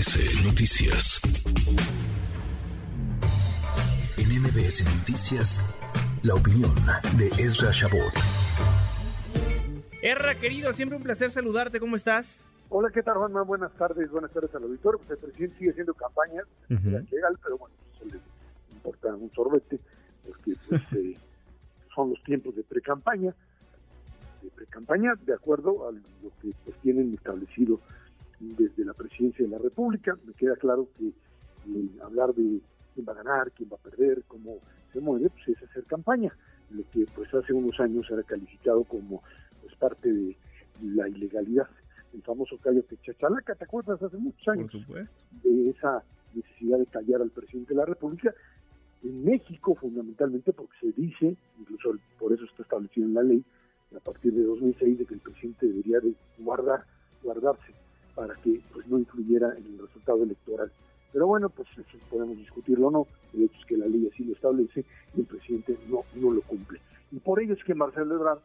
MBS Noticias. En MBS Noticias, la opinión de Ezra Shabot. Erra, querido, siempre un placer saludarte. ¿Cómo estás? Hola, ¿qué tal, Juanma? Buenas tardes, buenas tardes al auditor. Pues el presidente sigue haciendo campaña, legal, pero bueno, eso le importa un sorbete, porque pues, eh, son los tiempos de pre-campaña. De pre-campaña, de acuerdo a lo que pues, tienen establecido desde la presidencia de la República. Me queda claro que eh, hablar de quién va a ganar, quién va a perder, cómo se mueve, pues es hacer campaña. Lo que pues hace unos años era calificado como pues parte de la ilegalidad. El famoso callo de Chachalaca, ¿te acuerdas? Hace muchos años. Por supuesto. De esa necesidad de callar al presidente de la República. En México, fundamentalmente, porque se dice, incluso por eso está establecido en la ley, a partir de 2006, de que el presidente debería de en el resultado electoral. Pero bueno, pues eso podemos discutirlo o no, el hecho es que la ley así lo establece y el presidente no, no lo cumple. Y por ello es que Marcelo Ebrard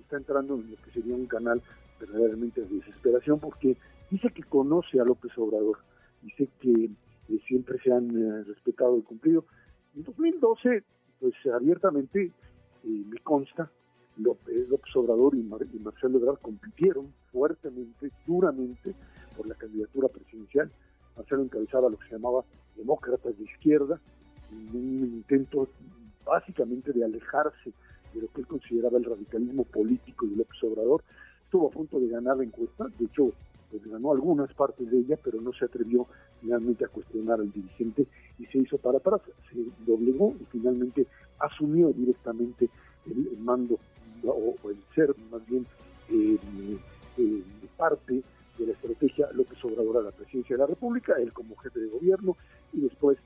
está entrando en lo que sería un canal verdaderamente de desesperación, porque dice que conoce a López Obrador, dice que eh, siempre se han eh, respetado y cumplido. En 2012, pues abiertamente eh, me consta, López, Obrador y, Marcelo Ebrard compitieron fuertemente, duramente, por la candidatura presidencial. Marcelo encabezaba lo que se llamaba demócratas de izquierda, en un intento básicamente de alejarse de lo que él consideraba el radicalismo político de López Obrador. Estuvo a punto de ganar la encuesta, de hecho, pues ganó algunas partes de ella, pero no se atrevió finalmente a cuestionar al dirigente y se hizo para atrás, se doblegó y finalmente asumió directamente el, mando la presidencia de la República, él como jefe de gobierno y después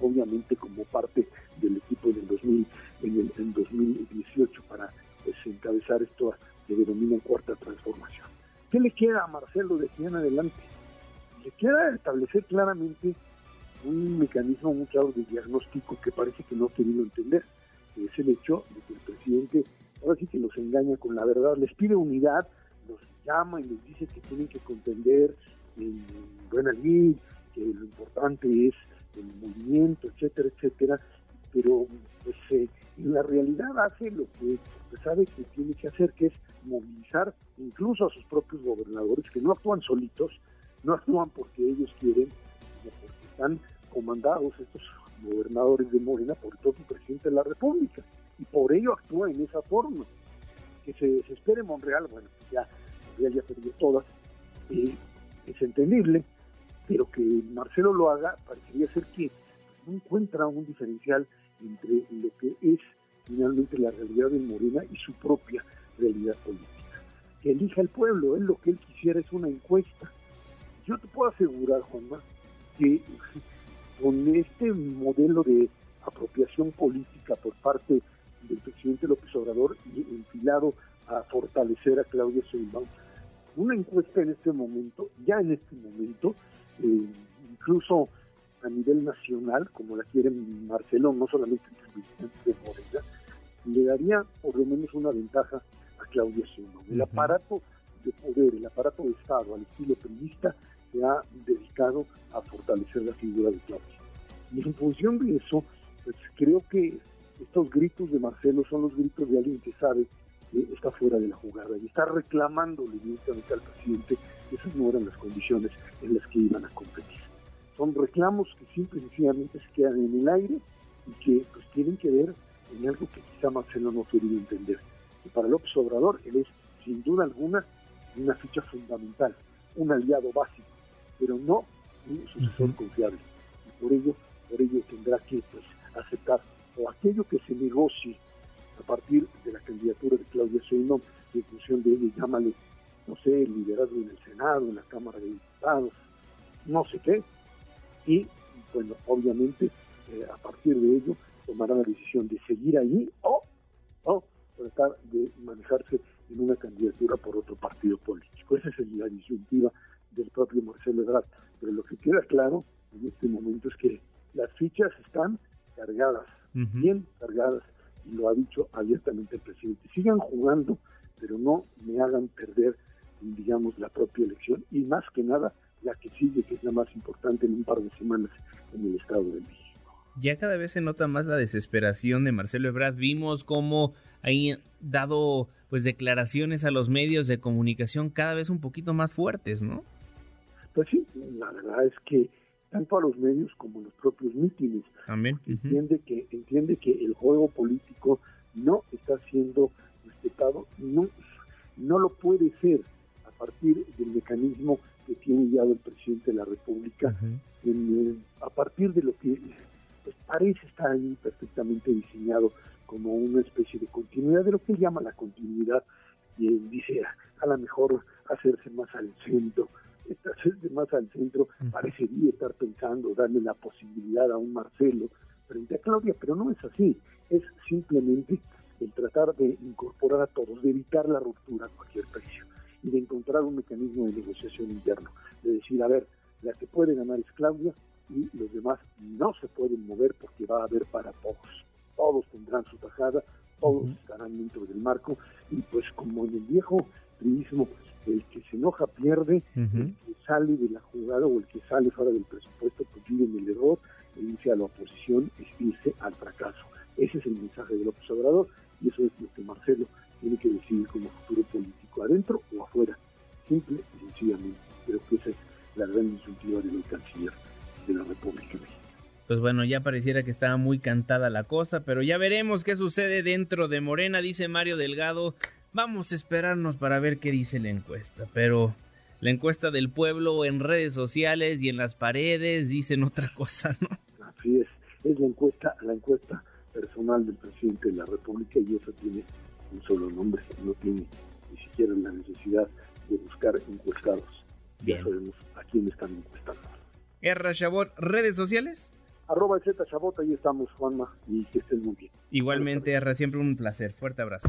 obviamente como parte del equipo del 2000, en, el, en 2018 para pues, encabezar esto que denominan cuarta transformación. ¿Qué le queda a Marcelo de aquí en adelante? Le queda establecer claramente un mecanismo muy claro de diagnóstico que parece que no ha querido entender, que es el hecho de que el presidente ahora sí que los engaña con la verdad, les pide unidad, los llama y les dice que tienen que contender lid, que lo importante es el movimiento, etcétera, etcétera, pero pues eh, la realidad hace lo que sabe que tiene que hacer, que es movilizar incluso a sus propios gobernadores, que no actúan solitos, no actúan porque ellos quieren, sino porque están comandados estos gobernadores de Morena por el propio presidente de la República, y por ello actúa en esa forma. Que se desespere Monreal, bueno, ya ya perdió todas, eh, es entendible, pero que Marcelo lo haga parecería ser que no encuentra un diferencial entre lo que es finalmente la realidad de Morena y su propia realidad política. Que elija el pueblo, él lo que él quisiera es una encuesta. Yo te puedo asegurar, Juanma, que con este modelo de apropiación política por parte del presidente López Obrador y enfilado a fortalecer a Claudia Sheinbaum, una encuesta en este momento, ya en este momento, eh, incluso a nivel nacional, como la quiere Marcelo, no solamente entre de Morena, le daría por lo menos una ventaja a Claudia Sheinbaum. El aparato de poder, el aparato de Estado al estilo periodista se ha dedicado a fortalecer la figura de Claudia. Y en función de eso, pues creo que estos gritos de Marcelo son los gritos de alguien que sabe que está fuera de la jugada y está reclamándole directamente al presidente que esas no eran las condiciones en las que iban a competir. Son reclamos que simple y sencillamente se quedan en el aire y que pues tienen que ver en algo que quizá Marcelo no ha querido entender. Y para López Obrador, él es sin duda alguna una ficha fundamental, un aliado básico, pero no un sucesor confiable. Y por ello, por ello tendrá que pues, aceptar o aquello que se negocie a partir de la candidatura de Claudia Sheinbaum y en función de ello llámale, no sé, el liderazgo en el Senado, en la Cámara de Diputados, no sé qué, y bueno, obviamente eh, a partir de ello tomará la decisión de seguir ahí o, o tratar de manejarse en una candidatura por otro partido político. Esa es la disyuntiva del propio Marcelo Ebrard. Pero lo que queda claro en este momento es que las fichas están cargadas bien cargadas, y lo ha dicho abiertamente el presidente. Sigan jugando, pero no me hagan perder, digamos, la propia elección y más que nada la que sigue, que es la más importante en un par de semanas en el Estado de México. Ya cada vez se nota más la desesperación de Marcelo Ebrard. Vimos cómo ha dado pues declaraciones a los medios de comunicación cada vez un poquito más fuertes, ¿no? Pues sí, la verdad es que tanto a los medios como a los propios mítines. También. Entiende que entiende que el juego político no está siendo respetado, no no lo puede ser a partir del mecanismo que tiene ya el presidente de la República, a partir de lo que pues, parece estar ahí perfectamente diseñado como una especie de continuidad de lo que él llama la continuidad, y él dice a lo mejor hacerse más al centro, más al centro, parecería estar pensando darle la posibilidad a un Marcelo frente a Claudia, pero no es así, es simplemente el tratar de incorporar a todos, de evitar la ruptura a cualquier precio y de encontrar un mecanismo de negociación interno, de decir, a ver, la que puede ganar es Claudia y los demás no se pueden mover porque va a haber para todos. Todos tendrán su tajada, todos estarán dentro del marco y pues como en el viejo turismo, el que se enoja pierde, el que sale de la jugada o el que sale fuera del presupuesto pues vive en el error, e irse a la oposición es irse al fracaso. Ese es el mensaje del observador y eso es lo que Marcelo tiene que decidir como futuro político, adentro o afuera, simple y sencillamente. Creo que esa es la gran iniciativa del canciller de la República Mexicana. Pues bueno, ya pareciera que estaba muy cantada la cosa, pero ya veremos qué sucede dentro de Morena, dice Mario Delgado. Vamos a esperarnos para ver qué dice la encuesta, pero la encuesta del pueblo en redes sociales y en las paredes dicen otra cosa, ¿no? Así es, es la encuesta, la encuesta personal del presidente de la República y eso tiene un solo nombre, no tiene ni siquiera la necesidad de buscar encuestados. Ya sabemos a quién están encuestando. R. Chabot, redes sociales. Arroba Z Chabot, ahí estamos, Juanma, y que estén muy bien. Igualmente, R, siempre un placer. Fuerte abrazo.